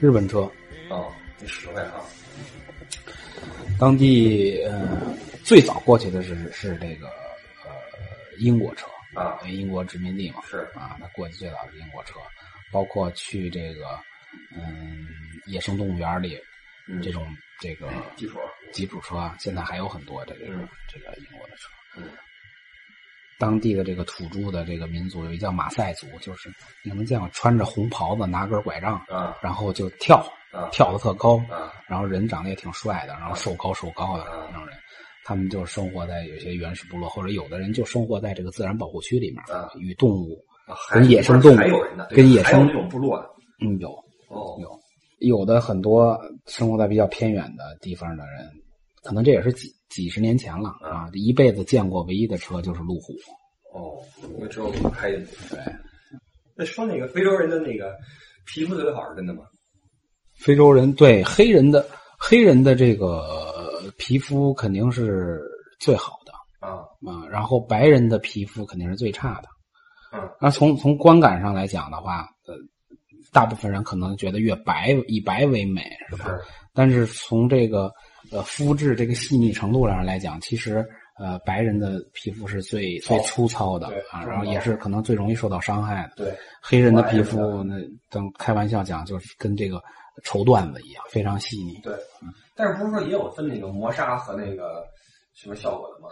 日本车。哦，第十位啊？当地呃，最早过去的是是这个呃英国车。啊，英国殖民地嘛，是。啊，那过去最早是英国车，包括去这个嗯野生动物园里这种这个吉普吉普车啊，现在还有很多这个这个英国的车。嗯，当地的这个土著的这个民族有一叫马赛族，就是你们见过穿着红袍子拿根拐杖啊，然后就跳。啊，跳的特高啊，然后人长得也挺帅的，然后瘦高瘦高的那种人，他们就生活在有些原始部落，或者有的人就生活在这个自然保护区里面，啊，与动物跟野生动物跟野生那种部落的，嗯，有哦，有有的很多生活在比较偏远的地方的人，可能这也是几几十年前了啊，这一辈子见过唯一的车就是路虎，哦，我只有开的，对。那说那个非洲人的那个皮肤特别好是真的吗？非洲人对黑人的黑人的这个皮肤肯定是最好的啊啊，然后白人的皮肤肯定是最差的，嗯，那从从观感上来讲的话，呃，大部分人可能觉得越白以白为美是吧？是。但是从这个呃肤质这个细腻程度上来讲，其实呃白人的皮肤是最最粗糙的啊，然后也是可能最容易受到伤害的。对，黑人的皮肤那等开玩笑讲，就是跟这个。绸缎子一样，非常细腻。对，但是不是说也有分那个磨砂和那个什么效果的吗？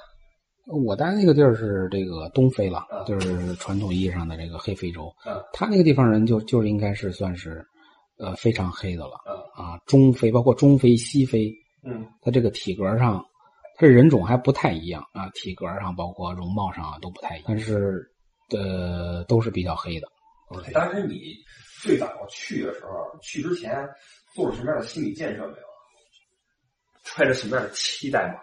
我待那个地儿是这个东非了，就是传统意义上的这个黑非洲。嗯，他那个地方人就就应该是算是呃非常黑的了。嗯啊，中非包括中非、西非，嗯，他这个体格上，他这人种还不太一样啊，体格上包括容貌上啊都不太一样，但是呃都是比较黑的。当时你。最早去的时候，去之前做了什么样的心理建设没有？揣着什么样的期待吗？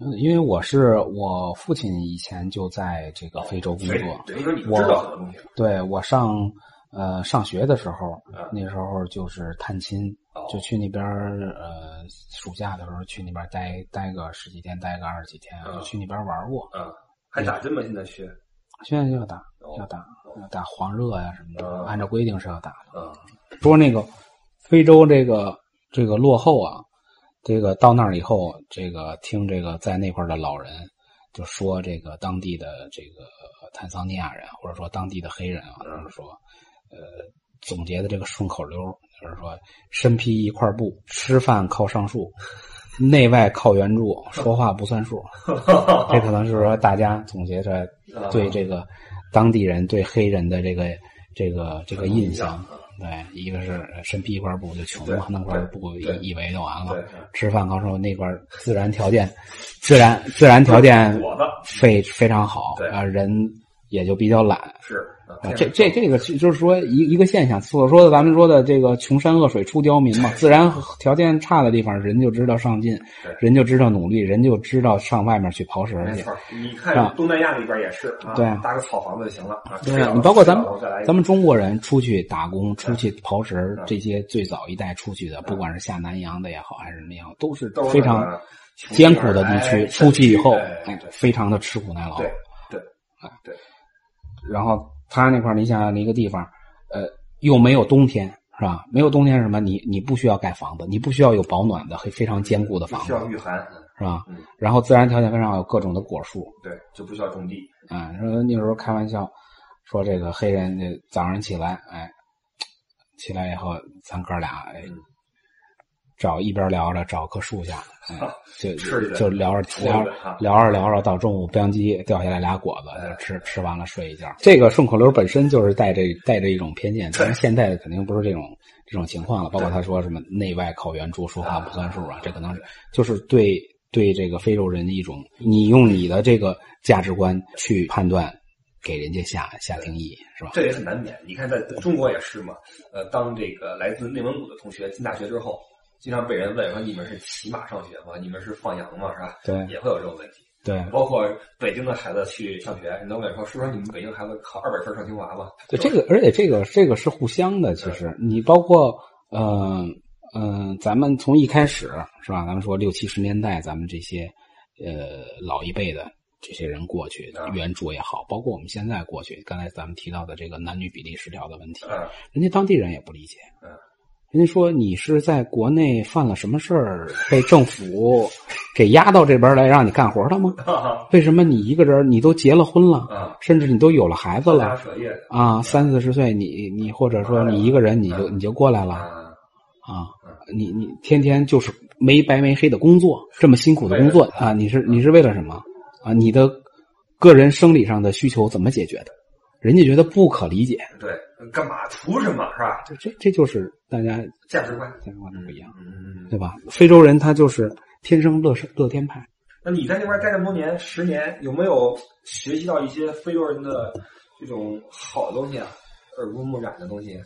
嗯，因为我是我父亲以前就在这个非洲工作，等于说你知道很多东西。对我上呃上学的时候，那时候就是探亲，就去那边呃暑假的时候去那边待待个十几天，待个二十几天，就去那边玩过。嗯，还打针吗？现在去？现在就要打，要打，要打黄热呀什么的，按照规定是要打的。嗯，说那个非洲这个这个落后啊，这个到那儿以后，这个听这个在那块的老人就说，这个当地的这个坦桑尼亚人或者说当地的黑人啊，就是说，呃，总结的这个顺口溜就是说，身披一块布，吃饭靠上树。内外靠援助，说话不算数。这可能是说大家总结出来对这个当地人对黑人的这个这个这个印象。对，一个是身披一块布就穷嘛，弄块布以为就完了。吃饭靠说那块自然条件，自然自然条件非非常好啊，人也就比较懒。是。这这这个就是说一一个现象，所说的咱们说的这个穷山恶水出刁民嘛，自然条件差的地方，人就知道上进，人就知道努力，人就知道上外面去刨食去。你看东南亚那边也是，对，搭个草房子就行了。对，你包括咱们咱们中国人出去打工、出去刨食，这些最早一代出去的，不管是下南洋的也好，还是那样，都是非常艰苦的地区。出去以后，哎，非常的吃苦耐劳。对对啊对，然后。他那块你想想那个地方，呃，又没有冬天，是吧？没有冬天是什么？你你不需要盖房子，你不需要有保暖的、非常坚固的房子，需要御寒，是吧？然后自然条件非常好，有各种的果树，对，就不需要种地。啊，说那时候开玩笑，说这个黑人这早上起来，哎，起来以后，咱哥俩哎。找一边聊着，找棵树下，就就聊着聊聊着聊着，到中午吧唧掉下来俩果子，就吃吃完了睡一觉。这个顺口溜本身就是带着带着一种偏见，但是现在肯定不是这种这种情况了。包括他说什么内外靠援助，说话不算数啊，这可能是就是对对这个非洲人的一种，你用你的这个价值观去判断，给人家下下定义，是吧？这也很难免。你看，在中国也是嘛。呃，当这个来自内蒙古的同学进大学之后。经常被人问说：“你们是骑马上学吗？你们是放羊吗？是吧？”对，也会有这种问题。对，包括北京的孩子去上学，你都问说：“是不是你们北京孩子考二百分上清华吗？”对，这个，而且这个这个是互相的。其实，你包括，嗯嗯，咱们从一开始是吧？咱们说六七十年代，咱们这些呃老一辈的这些人过去援助也好，包括我们现在过去，刚才咱们提到的这个男女比例失调的问题，人家当地人也不理解。人家说你是在国内犯了什么事儿，被政府给押到这边来让你干活的吗？为什么你一个人，你都结了婚了，甚至你都有了孩子了啊？三四十岁，你你或者说你一个人，你就你就过来了啊？你你天天就是没白没黑的工作，这么辛苦的工作啊？你是你是为了什么啊？你的个人生理上的需求怎么解决的？人家觉得不可理解。对，干嘛图什么是吧？这这就是大家价值观，价值观都不一样，嗯对吧？非洲人他就是天生乐乐天派。那你在那边待这么多年，十年，有没有学习到一些非洲人的这种好的东西啊？耳濡目染的东西？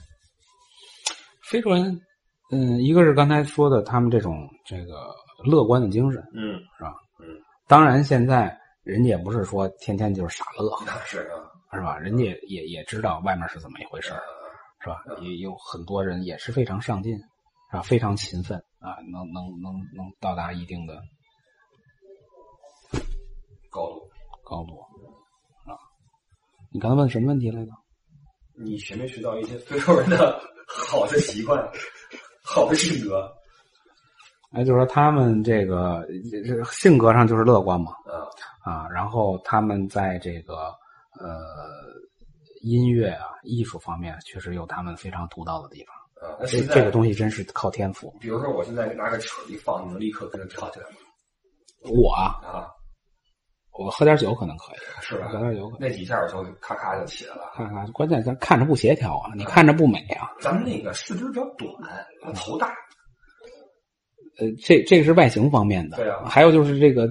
非洲人，嗯，一个是刚才说的，他们这种这个乐观的精神，嗯，是吧？嗯，当然现在人家也不是说天天就是傻乐，那是啊。是吧？人家也也知道外面是怎么一回事是吧？也有很多人也是非常上进，是吧？非常勤奋啊，能能能能到达一定的高度高度啊！你刚才问什么问题来着？你学没学到一些非洲人的 好的习惯、好的性格？哎，就是说他们这个这性格上就是乐观嘛，啊，然后他们在这个。呃，音乐啊，艺术方面确实有他们非常独到的地方。呃，这这个东西真是靠天赋。比如说，我现在拿个曲一放，你能立刻跟着跳起来吗？我啊，我喝点酒可能可以，是吧？喝点酒，那几下我就咔咔就起来了。咔咔，关键咱看着不协调啊，你看着不美啊。咱们那个四肢比较短，头大。呃，这这个是外形方面的。对啊。还有就是这个，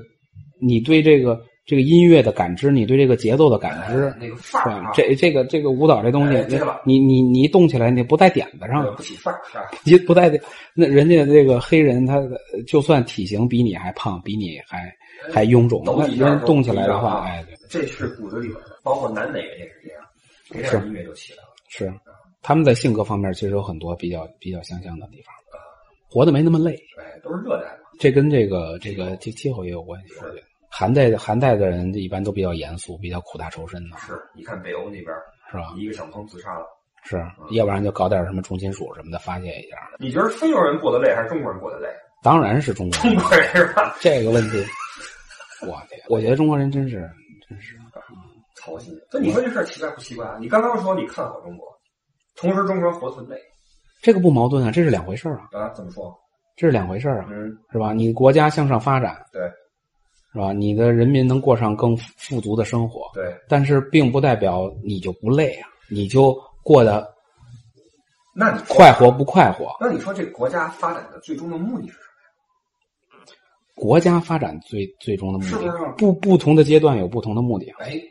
你对这个。这个音乐的感知，你对这个节奏的感知，那个范儿，这这个这个舞蹈这东西，你你你动起来，你不在点子上，不起范儿，你不在那人家这个黑人，他就算体型比你还胖，比你还还臃肿，那人动起来的话，哎，这是骨子里边的，包括南美人也是这样，给点音乐就起来了。是，他们在性格方面其实有很多比较比较相像的地方，活得没那么累。哎，都是热带嘛，这跟这个这个这气候也有关系。是。寒带寒带的人一般都比较严肃，比较苦大仇深的。是，你看北欧那边是吧？一个小偷自杀了，是，要不然就搞点什么重金属什么的发泄一下。你觉得非洲人过得累还是中国人过得累？当然是中国人，中国人是吧？这个问题，我天，我觉得中国人真是真是操心。那你说这事儿奇怪不奇怪啊？你刚刚说你看好中国，同时中国人活得很累，这个不矛盾啊，这是两回事啊。啊？怎么说？这是两回事啊。嗯，是吧？你国家向上发展，对。是吧？你的人民能过上更富足的生活，对，但是并不代表你就不累啊，你就过得，那你快活不快活？那你说这国家发展的最终的目的是什么呀？国家发展最最终的目的，是不是？不不同的阶段有不同的目的。哎，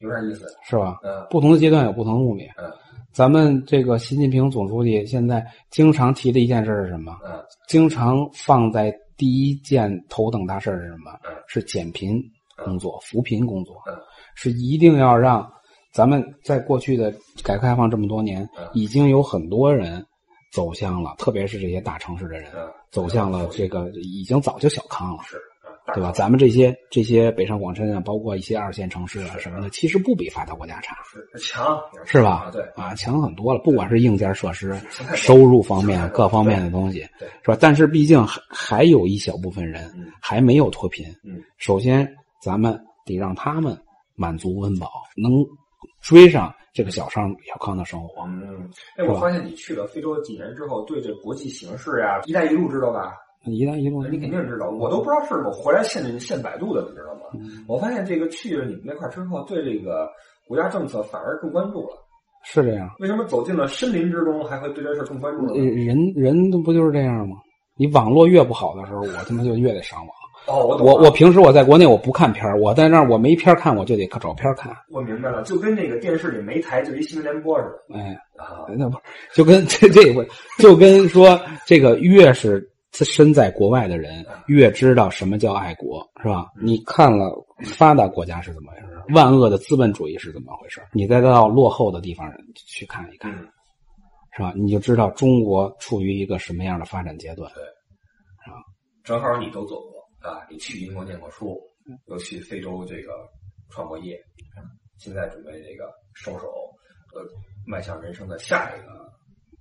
有点意思，是吧？嗯，不同的阶段有不同的目的。嗯，咱们这个习近平总书记现在经常提的一件事是什么？嗯，经常放在。第一件头等大事是什么？是减贫工作、扶贫工作。是一定要让咱们在过去的改革开放这么多年，已经有很多人走向了，特别是这些大城市的人，走向了这个已经早就小康了。是。对吧？咱们这些这些北上广深啊，包括一些二线城市啊什么的，其实不比发达国家差，强是吧？对啊，强很多了。不管是硬件设施、收入方面各方面的东西，是吧？但是毕竟还还有一小部分人还没有脱贫。嗯，首先咱们得让他们满足温饱，能追上这个小商小康的生活。嗯，哎，我发现你去了非洲几年之后，对这国际形势呀，“一带一路”知道吧？一带一路，你肯定知道，我都不知道是我回来现现百度的，你知道吗？我发现这个去了你们那块之后，对这个国家政策反而更关注了。是这样？为什么走进了森林之中，还会对这事更关注呢？人人都不就是这样吗？你网络越不好的时候，我他妈就越得上网。哦，我我我平时我在国内我不看片儿，我在那儿我没片看，我就得找片看。我明白了，就跟那个电视里没台就一新闻联播似的。哎啊，那不就跟 这这回就跟说这个越是。身在国外的人越知道什么叫爱国，是吧？你看了发达国家是怎么回事，万恶的资本主义是怎么回事，你再到落后的地方去看一看，是吧？你就知道中国处于一个什么样的发展阶段，对，是吧？正好你都走过啊，你去英国念过书，又去非洲这个创过业，现在准备这个收手，呃，迈向人生的下一个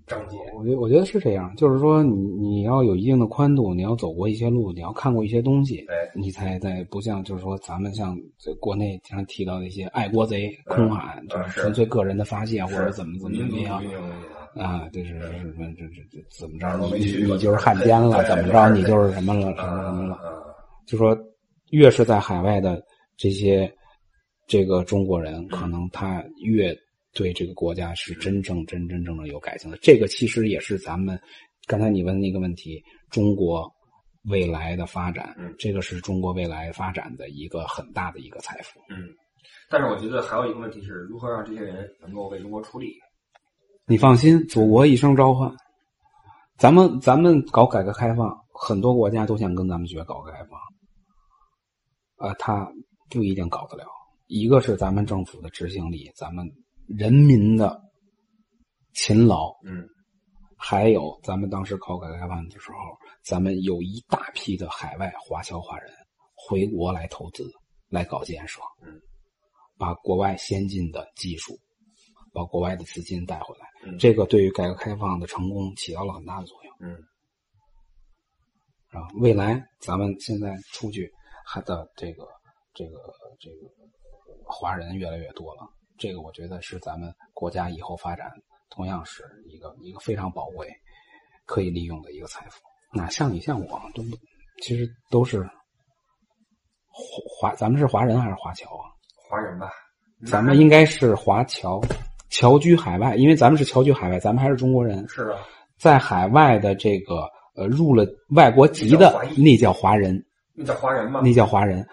章节。我觉得我觉得是这样，就是说你你要有一定的宽度，你要走过一些路，你要看过一些东西，哎，你才在不像就是说咱们像国内经常提到的一些爱国贼空喊，嗯就是是纯粹个人的发泄或者怎么怎么怎么样啊啊，这是什么这这这怎么着？你你就是汉奸了，怎么着？你就是什么了什么什么了？啊就说越是在海外的这些这个中国人，嗯可能他越对这个国家是真正真真正正有感情的。这个其实也是咱们刚才你问的那个问题，中国未来的发展，嗯这个是中国未来发展的一个很大的一个财富。嗯，但是我觉得还有一个问题是如何让这些人能够为中国出力。你放心，祖国一声召唤，咱们咱们搞改革开放，很多国家都想跟咱们学搞改革开放，啊，他不一定搞得了。一个是咱们政府的执行力，咱们人民的勤劳，嗯。还有咱们当时考改革开放的时候，咱们有一大批的海外华侨华人回国来投资，来搞建设，嗯，把国外先进的技术，把国外的资金带回来，嗯。这个对于改革开放的成功起到了很大的作用。嗯。啊，未来咱们现在出去还的这个这个这个华人越来越多了，这个我觉得是咱们国家以后发展同样是一个一个非常宝贵可以利用的一个财富。哪像你像我都不，其实都是华华，咱们是华人还是华侨啊？华人吧，咱们应该是华侨，侨居海外，因为咱们是侨居海外，咱们还是中国人，是啊，在海外的这个呃入了外国籍的那叫华人，那叫华人吗？那叫华人。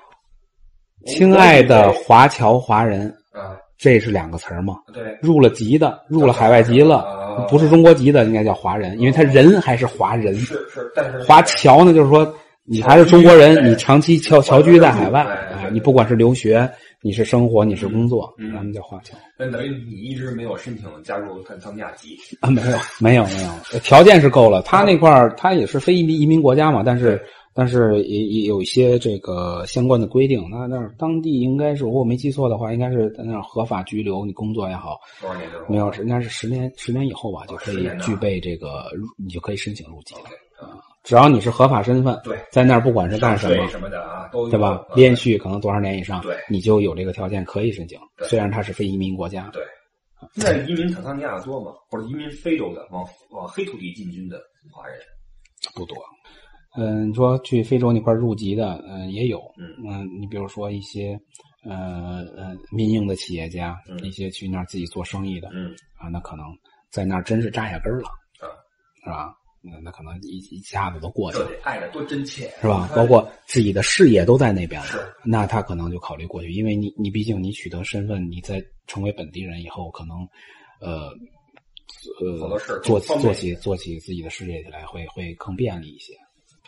亲爱的华侨华人，啊，这是两个词儿嘛？对，入了籍的，入了海外籍了，啊不是中国籍的，应该叫华人，因为他人还是华人。是是，但是华侨呢，就是说你还是中国人，你长期侨侨居在海外你不管是留学，你是生活，你是工作，嗯咱们叫华侨。那等于你一直没有申请加入坦桑尼亚籍。啊，没有，没有，没有，条件是够了。他那块儿，他也是非移民移民国家嘛，但是，但是也也有一些这个相关的规定。那那当地应该是，如果没记错的话，应该是在那儿合法居留，你工作也好，多少年之后？没有，应该是十年，十年以后吧，就可10年呢以具备这个，你就可以申请入籍了只要你是合法身份，对，在那儿不管是干什么，什么的啊，都对吧？啊连续可能多少年以上，对你就有这个条件可以申请。虽然它是非移民国家，对。现在移民坦桑尼亚的多吗？或者移民非洲的，往往黑土地进军的华人？不多。嗯，你说去非洲那块儿入籍的，嗯、也有。嗯嗯，你比如说一些，呃呃，民营的企业家，嗯一些去那儿自己做生意的，嗯啊，那可能在那儿真是扎下根儿了，啊，是吧？那那可能一一下子都过去了，爱的多真切，是吧？包括自己的事业都在那边了，那他可能就考虑过去，因为你你毕竟你取得身份，你在成为本地人以后，可能，呃。呃做做起做起自己的事业起来会会更便利一些。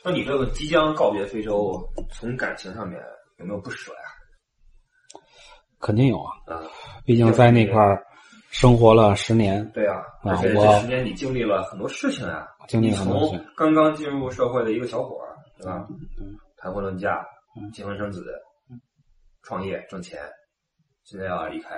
那你这个即将告别非洲，从感情上面有没有不舍呀？肯定有啊，啊，毕竟在那块儿生活了十年，对啊，啊而且我这十年你经历了很多事情啊，经历了很多事情从刚刚进入社会的一个小伙儿，对吧？嗯谈婚论嫁嗯，结婚生子，创业挣钱，现在要离开，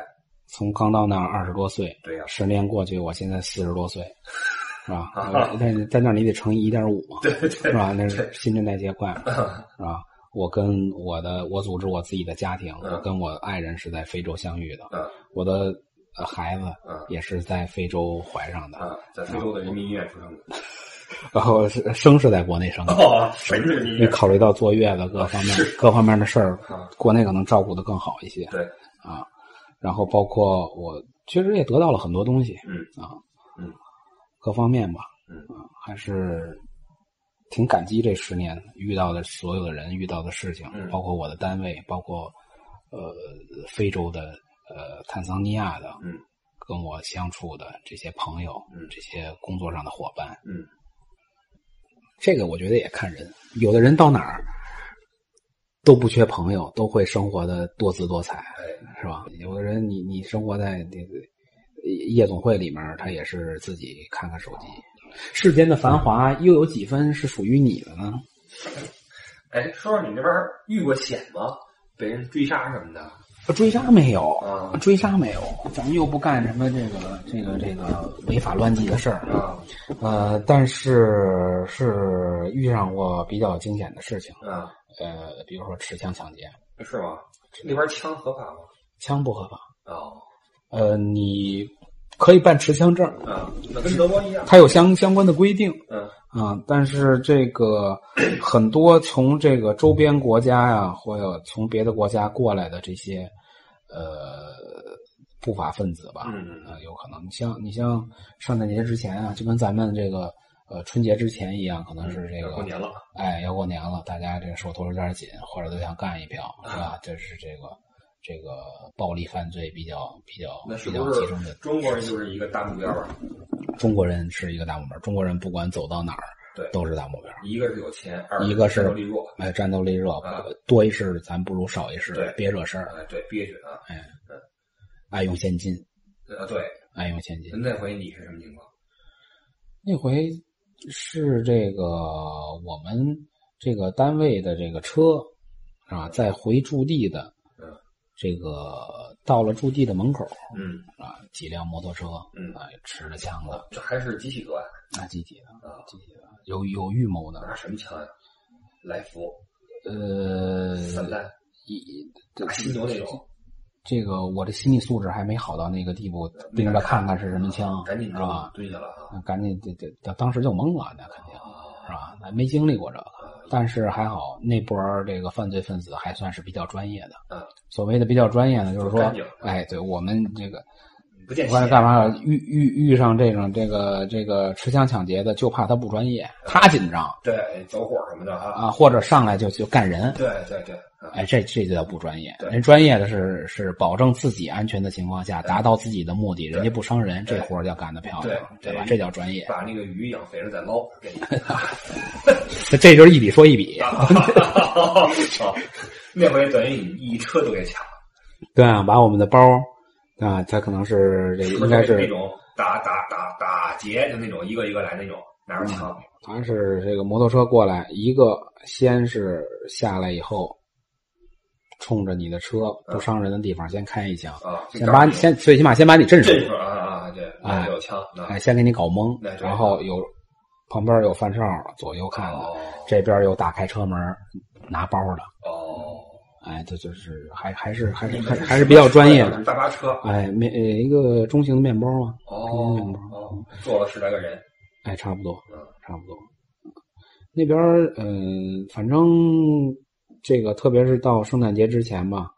从刚到那儿二十多岁，对呀、十年过去，我现在四十多岁，是吧？啊我在在那儿你得乘以一点五嘛，对对是吧？那是新陈代谢快嘛，是吧？我跟我的我组织我自己的家庭，嗯我跟我爱人是在非洲相遇的，嗯我的呃孩子嗯也是在非洲怀上的，啊，在非洲的人民医院出生的。然后是生是在国内生的。哦，你。考虑到坐月子各方面各方面的事儿啊，国内可能照顾的更好一些。对，啊，然后包括我确实也得到了很多东西，嗯啊，嗯，各方面吧，嗯。啊，还是挺感激这十年遇到的所有的人遇到的事情，嗯。包括我的单位，包括呃非洲的呃坦桑尼亚的，嗯，跟我相处的这些朋友，嗯这些工作上的伙伴，嗯，这个我觉得也看人，有的人到哪儿都不缺朋友，都会生活的多姿多彩，哎，是吧？有的人你你生活在这个夜总会里面，他也是自己看看手机。世间的繁华，又有几分是属于你的呢？哎，说说你那边遇过险吗？被人追杀什么的？追杀没有啊追杀没有，咱们又不干什么这个这个这个违法乱纪的事儿啊呃，但是是遇上过比较惊险的事情，啊，呃，比如说持枪抢劫，是吗？那边枪合法吗？枪不合法，哦呃，你可以办持枪证，啊，那跟德国一样。它有相相关的规定嗯啊，但是这个很多从这个周边国家呀，或者从别的国家过来的这些呃不法分子吧，嗯呃，有可能。你像你像圣诞节之前啊，就跟咱们这个呃春节之前一样，可能是这个过年了。哎，要过年了，大家这个手头有点紧，或者都想干一票，是吧？这是这个这个暴力犯罪比较比较比较集中的。中国人就是一个大目标吧？中国人是一个大目标，中国人不管走到哪儿，对都是大目标。一个是有钱，二一个是战斗力弱。哎，战斗力弱，啊多一事咱不如少一事对，别惹事儿。哎，对，憋屈啊。哎，爱用现金，啊，对，爱用现金。那回你是什么情况？那回是这个我们这个单位的这个车啊，在回驻地的嗯，这个到了驻地的门口嗯啊，几辆摩托车，嗯啊，持着枪的，这还是集体作案啊，集体的，啊？集体的，有有预谋的，拿什么枪呀？来福、呃，散弹、一打犀牛那种，这个我的心理素质还没好到那个地步，盯着看看是什么枪，赶紧就是吧？蹲下了赶紧这这当当时就懵了，那肯定是啊，吧？那没经历过这个，啊但是还好那波儿这个犯罪分子还算是比较专业的。嗯，所谓的比较专业呢，就是说哎，对我们这个不见血不管干嘛，遇遇遇上这种这个这个持枪抢劫的，就怕他不专业，他紧张对走火什么的哈。啊，或者上来就就干人。对对对，啊哎，这这就叫不专业。人专业的是是保证自己安全的情况下，达到自己的目的，人家不伤人，这活儿要干得漂亮，对吧？对这叫专业。把那个鱼养肥了再捞，这这就是一笔说一笔。啊那回等于你一车都给抢了，对啊，把我们的包啊，他可能是这个应该是那种打打打打劫，就那种一个一个来那种，拿着枪。好像是这个摩托车过来，一个先是下来以后，冲着你的车不伤人的地方先开一枪，啊，先把你先最起码先把你震住，镇住啊啊！对，哎有枪，先给你搞懵然后有旁边有犯哨，左右看这边有打开车门拿包的，哦，哎，这就是还还是还是还是还是比较专业的。大巴车哎，面呃一个中型的面包嘛，哦面包，哦，坐了十来个人，哎，差不多，嗯差不多。那边儿嗯、反正这个特别是到圣诞节之前吧，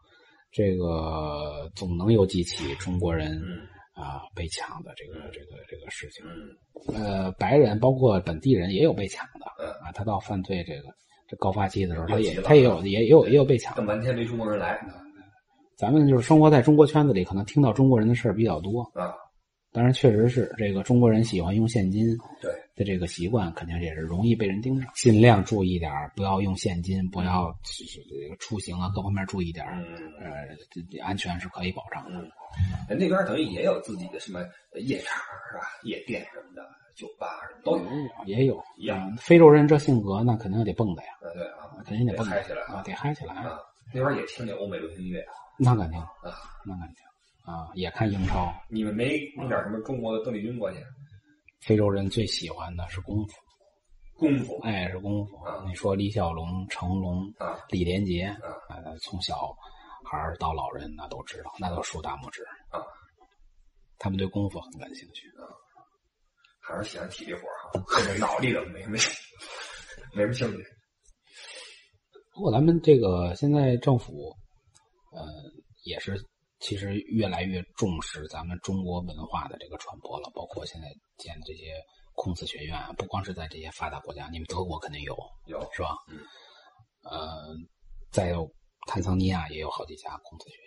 这个总能有几起中国人嗯啊被抢的这个这个这个事情。嗯呃，白人包括本地人也有被抢的嗯，啊。他到犯罪这个这高发期的时候，他也他也有也也有也有被抢等的。半天没中国人来咱们就是生活在中国圈子里，可能听到中国人的事儿比较多。啊，当然，确实是这个中国人喜欢用现金。对，的这个习惯，肯定也是容易被人盯上。尽量注意点儿，不要用现金，不要就是出行啊各方面注意点儿。嗯安全是可以保障的。嗯，那边等于也有自己的什么夜场是吧？夜店什么的，酒吧什么都有。也有非洲人这性格，那肯定得蹦的呀，啊，对啊，肯定得嗨起来啊，得嗨起来。啊！那边也听那欧美流行音乐啊。那肯定啊，那肯定啊，也看英超。你们没弄点什么中国的邓丽君过去？非洲人最喜欢的是功夫，功夫哎，是功夫啊。你说李小龙、成龙、啊李连杰啊呃，从小孩儿到老人那都知道，那都竖大拇指啊。他们对功夫很感兴趣啊。还是喜欢体力活儿哈，这个脑力的没没没什么兴趣。不过咱们这个现在政府，呃，也是其实越来越重视咱们中国文化的这个传播了，包括现在建的这些孔子学院，不光是在这些发达国家，你们德国肯定有，有是吧？嗯。呃，再有坦桑尼亚也有好几家孔子学院，哦，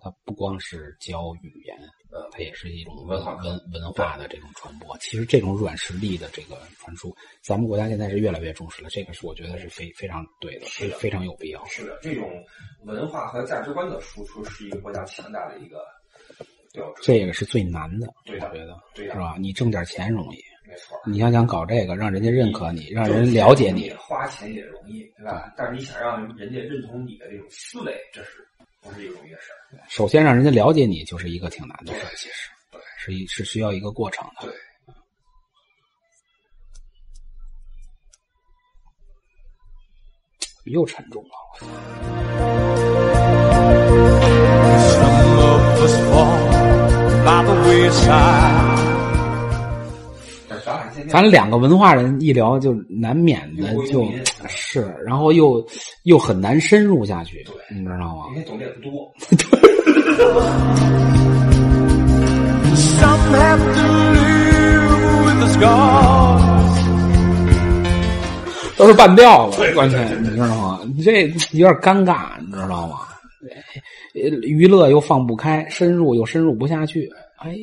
它不光是教语言，呃，它也是一种文文化文文化的这种传播。其实这种软实力的这个传输，咱们国家现在是越来越重视了。这个是我觉得是非非常对的，是的非非常有必要。是的，这种文化和价值观的输出是一个国家强大的一个标志。这个是最难的，对的我觉得对是吧？你挣点钱容易，没错，你要想搞这个，让人家认可你，让人了解你，花钱也容易，对吧？但是你想让人家认同你的这种思维，这是不是一个容易事儿？首先让人家了解你，就是一个挺难的事儿，其实，对，是一是需要一个过程的。对。又沉重了。咱两个文化人一聊，就难免的就是然后又又很难深入下去，你知道吗？因为懂得也不多。都是半吊子，关键你知道吗？你这有点尴尬，你知道吗？娱乐又放不开，深入又深入不下去。哎，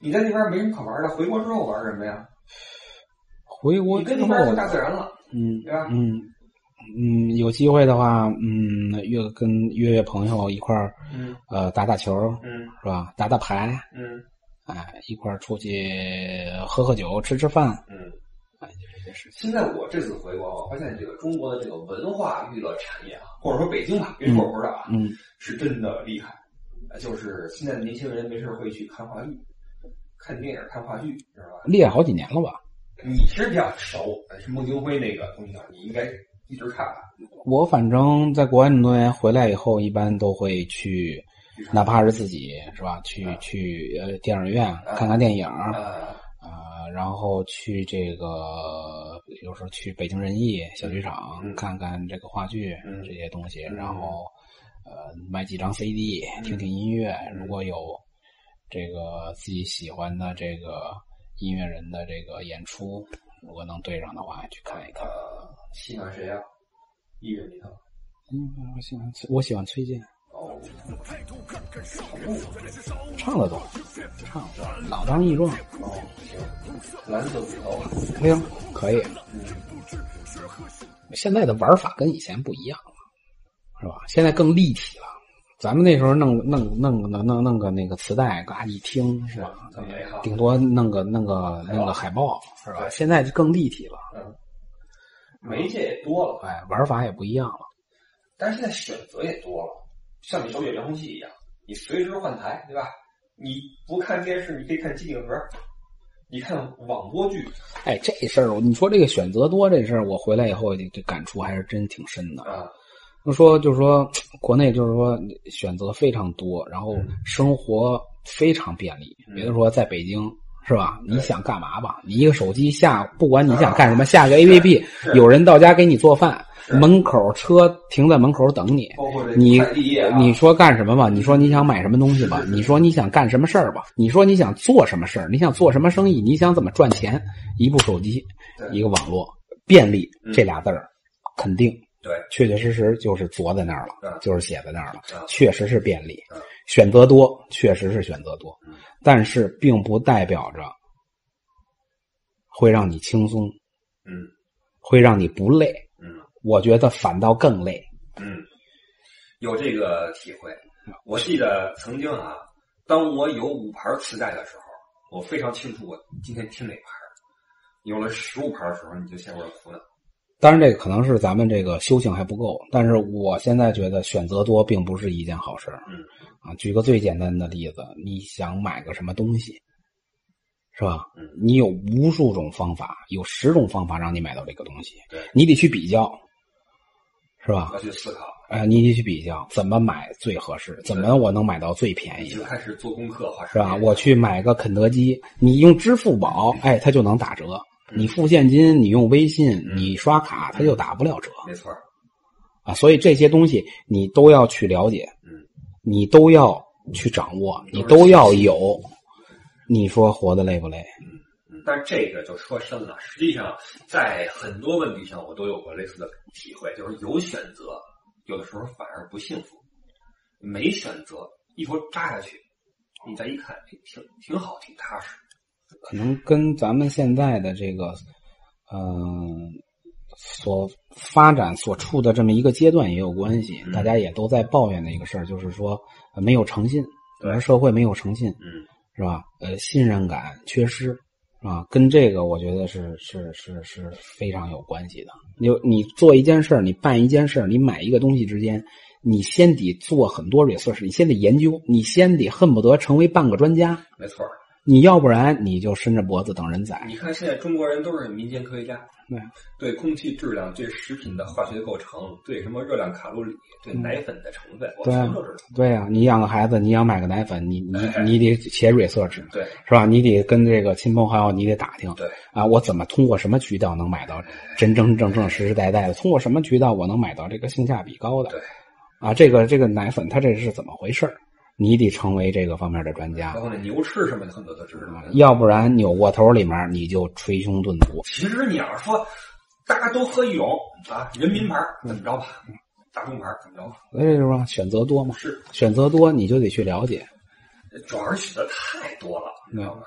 你在那边没什么可玩的，回国之后玩什么呀？回国之后大自然了，嗯，对吧？嗯嗯，有机会的话，嗯，约跟约约朋友一块儿，嗯，呃，打打球，嗯，是吧？打打牌，嗯，哎，一块儿出去喝喝酒，吃吃饭，嗯。哎，就这些事情。现在我这次回国，我发现这个中国的这个文化娱乐产业啊，或者说北京吧，别说我不知道啊，嗯，是真的厉害。就是现在的年轻人没事会去看话剧、看电影、看话剧，知道吧？厉害好几年了吧？你其实比较熟，是孟京辉那个东西啊，你应该一直看吧？我反正在国外那么多年，回来以后一般都会去，哪怕是自己是吧？去去呃电影院看看电影。啊然后去这个，有时候去北京人艺小剧场看看这个话剧这些东西，然后呃买几张 CD 听听音乐。如果有这个自己喜欢的这个音乐人的这个演出，如果能对上的话，去看一看。喜欢谁啊？艺人里头？嗯，我喜欢我喜欢崔健。哦，唱的多，唱的老当益壮。哦，行，蓝色骨头，行，可以。嗯，现在的玩法跟以前不一样了，是吧？现在更立体了。咱们那时候弄弄弄弄弄弄个那个磁带，嘎一听是吧？顶多弄个弄个弄个海报是吧？现在就更立体了。嗯，媒介也多了，哎，玩法也不一样了。但是现在选择也多了。像你手里遥控器一样，你随时换台，对吧？你不看电视，你可以看机顶盒，你看网播剧。哎，这事儿，你说这个选择多这事儿，我回来以后这感触还是真挺深的啊。说就是说，国内就是说选择非常多，然后生活非常便利。比如说在北京，是吧？你想干嘛吧？你一个手机下，不管你想干什么，下个 APP，有人到家给你做饭。门口车停在门口等你，你你说干什么吧？你说你想买什么东西吧？你说你想干什么事儿吧？你说你想做什么事儿？你想做什么生意？你想怎么赚钱？一部手机，一个网络，便利这俩字儿，肯定对，确确实实就是坐在那儿了，就是写在那儿了，确实是便利，选择多，确实是选择多，但是并不代表着会让你轻松，嗯，会让你不累。嗯我觉得反倒更累。嗯，有这个体会。我记得曾经啊，当我有五盘磁带的时候，我非常清楚我今天听哪盘。有了十五盘的时候，你就陷入了苦恼。当然，这个可能是咱们这个修行还不够。但是我现在觉得选择多并不是一件好事。嗯。啊，举个最简单的例子，你想买个什么东西，是吧？嗯。你有无数种方法，有十种方法让你买到这个东西。对。你得去比较。是吧？要去思考。哎，你得去比较，怎么买最合适？怎么我能买到最便宜？就开始做功课，是吧？我去买个肯德基，你用支付宝，哎，它就能打折；你付现金，你用微信，你刷卡，它就打不了折。没错。啊，所以这些东西你都要去了解，嗯，你都要去掌握，你都要有。你说活得累不累？嗯但这个就说深了。实际上，在很多问题上，我都有过类似的体会，就是有选择，有的时候反而不幸福；没选择，一头扎下去，你再一看，挺挺好，挺踏实。可能跟咱们现在的这个，嗯，所发展所处的这么一个阶段也有关系。大家也都在抱怨的一个事儿，就是说没有诚信，整个社会没有诚信，嗯，是吧？呃，信任感缺失。啊，跟这个我觉得是是是是非常有关系的。你你做一件事儿，你办一件事儿，你买一个东西之间，你先得做很多 research，你先得研究，你先得恨不得成为半个专家。没错儿，你要不然你就伸着脖子等人宰。你看现在中国人都是民间科学家，对对空气质量、对食品的化学构成、对什么热量卡路里、对奶粉的成分，我对啊全都知道。对呀、你养个孩子，你想买个奶粉，你你哎你得写 research 对是吧？你得跟这个亲朋好友，你得打听。对啊，我怎么通过什么渠道能买到真真正正、实实在在的？通过什么渠道我能买到这个性价比高的？对，啊，这个这个奶粉它这是怎么回事儿你得成为这个方面的专家包，括那牛吃什么的，很多都知道。要不然扭过头里面你就捶胸顿足。其实你要是说大家都喝一种啊，人民牌怎么着吧，大众牌怎么着吧，所以就是说选择多嘛，是选择多你就得去了解。主要是选择太多了，你知道吗？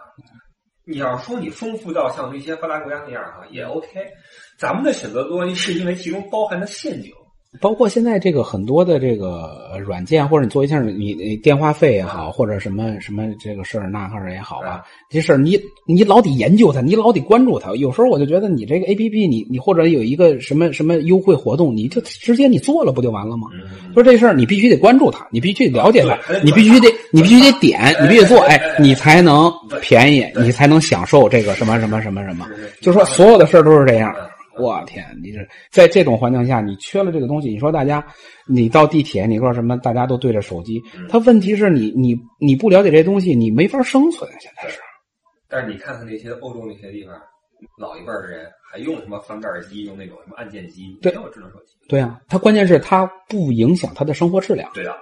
你要是说你丰富到像那些发达国家那样哈，也 OK。咱们的选择多是因为其中包含的陷阱。包括现在这个很多的这个呃软件，或者你做一下你你电话费也好，或者什么什么这个事儿那个儿也好吧啊，这事儿你你老得研究它，你老得关注它。有时候我就觉得你这个 A P P，你你或者有一个什么什么优惠活动，你就直接你做了不就完了吗？嗯，说这事儿你必须得关注它，你必须得了解它你必须得你必须得点，哎你必须得做，哎哎，你才能便宜，你才能享受这个什么什么什么什么。就说所有的事儿都是这样嗯。我天，你这在这种环境下，你缺了这个东西，你说大家，你到地铁，你说什么？大家都对着手机，嗯他问题是你你你不了解这东西，你没法生存。现在是，但是你看看那些欧洲那些地方，老一辈的人还用什么翻盖机，用那种什么按键机，对没有智能手机。对啊，他关键是他不影响他的生活质量。对的，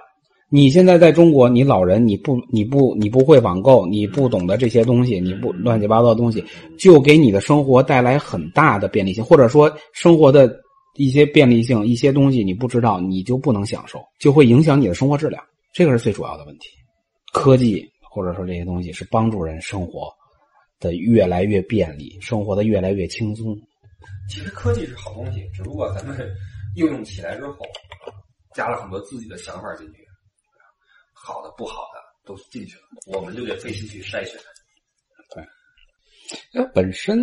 你现在在中国，你老人你不你不你不会网购，你不懂得这些东西，你不乱七八糟的东西，就给你的生活带来很大的便利性，或者说生活的一些便利性，一些东西你不知道，你就不能享受，就会影响你的生活质量，这个是最主要的问题。科技或者说这些东西是帮助人生活的越来越便利，生活的越来越轻松。其实科技是好东西，只不过咱们应用起来之后，加了很多自己的想法进去，好的不好的都进去了，我们就得费心去筛选。对因为本身，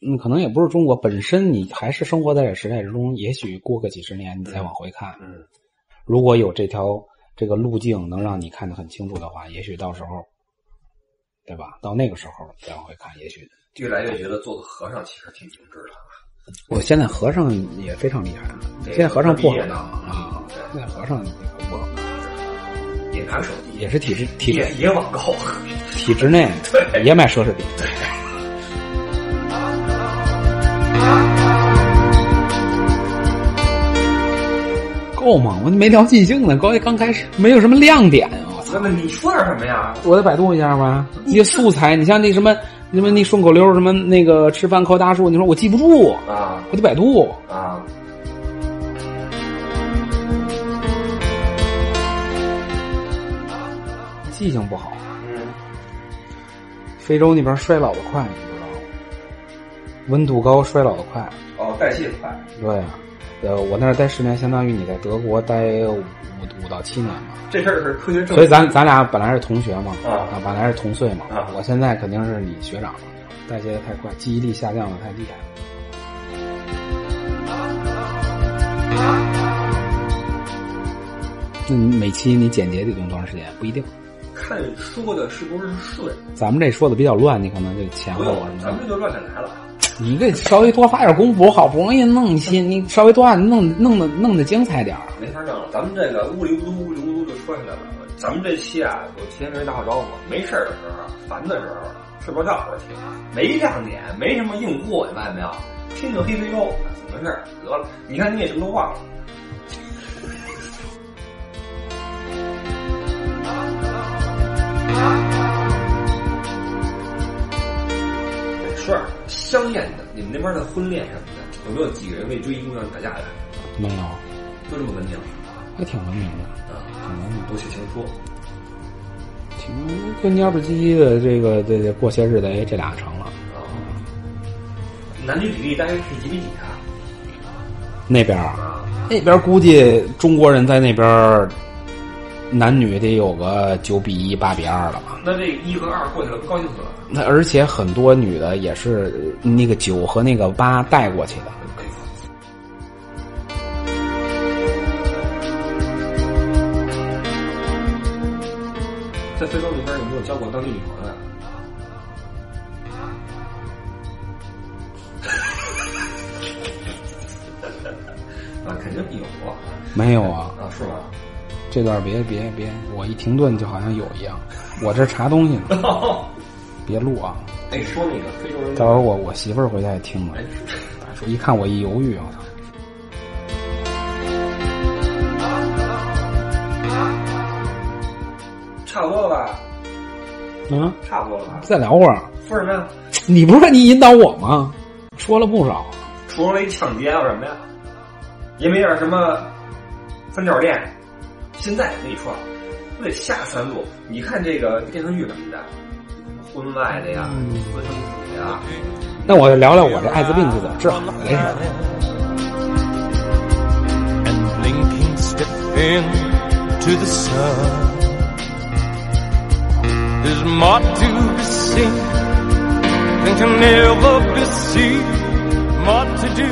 嗯，可能也不是中国本身，你还是生活在这时代之中。也许过个几十年，你再往回看，嗯，如果有这条这个路径能让你看得很清楚的话，也许到时候，对吧？到那个时候再往回看，也许越来越觉得做个和尚其实挺精致的。我现在和尚也非常厉害啊，现在和尚不好啊，现在和尚不好，也拿手机，也是体制体制也也网购，体制内 对也买奢侈品。对够吗？我没聊尽兴呢，刚刚开始没有什么亮点啊！我操那！么你说点什么呀？我得百度一下吧。一些素材，你像那什么什么那顺口溜，什么那个吃饭靠大树，你说我记不住，啊我得百度。啊，记性不好，嗯，非洲那边衰老的快，你知道吗？温度高，衰老的快。哦，代谢快，对啊，呃，我那儿待十年，相当于你在德国待五五到七年嘛。这事儿是科学证。所以咱咱俩本来是同学嘛，啊本来是同岁嘛。啊我现在肯定是你学长了，代谢的太快，记忆力下降的太厉害。那你每期你剪辑得用多长时间？不一定。看说的是不是顺，咱们这说的比较乱，你可能这前后咱们这就乱着来了。你这稍微多发点功夫，好不容易弄一期，你稍微多按弄弄的弄的精彩点儿。没法弄了，咱们这个呜里呜嘟呜里呜嘟就说起来了。咱们这期啊，我提前跟人打好招呼，没事儿的时候，烦的时候，睡不着觉的时候听，没亮点，没什么硬货，你发现没有？听听黑非洲怎么回事儿？得了，你看你也什么都忘了。说点香艳的，你们那边的婚恋什么的，有没有几个人为追一姑娘打架的？没有，就这么文明还挺文明的，啊？挺文明的。都写情书。挺跟蔫不唧唧的，这个这这过些日子，哎，这俩成了。啊，男女比例大概是几比几啊？那边儿啊，那边估计中国人在那边儿男女得有个九比一、八比二了吧？那这一和二过去了，不高兴死了。那而且很多女的也是那个九和那个八带过去的。在非洲那边有没有交过当地女朋友？啊，肯定有过。没有啊？啊，是吗？这段别别别，我一停顿就好像有一样。我这查东西呢，别录啊！哎，说那个非洲人，待会儿我我媳妇儿回家也听了哎，，说一看我一犹豫，我操！差不多了吧？嗯，差不多了吧？再聊会儿。说什么呀？你不是说你引导我吗？说了不少。除了一抢劫还有什么呀？也没点什么三角恋。现在我跟你说，都得下三路。你看这个电视剧什么的，婚外的呀，私生子呀，那我就聊聊我这艾滋病是怎么治好的这事儿。and blinking step into the sun. There's more to be seen than can ever be seen. More to do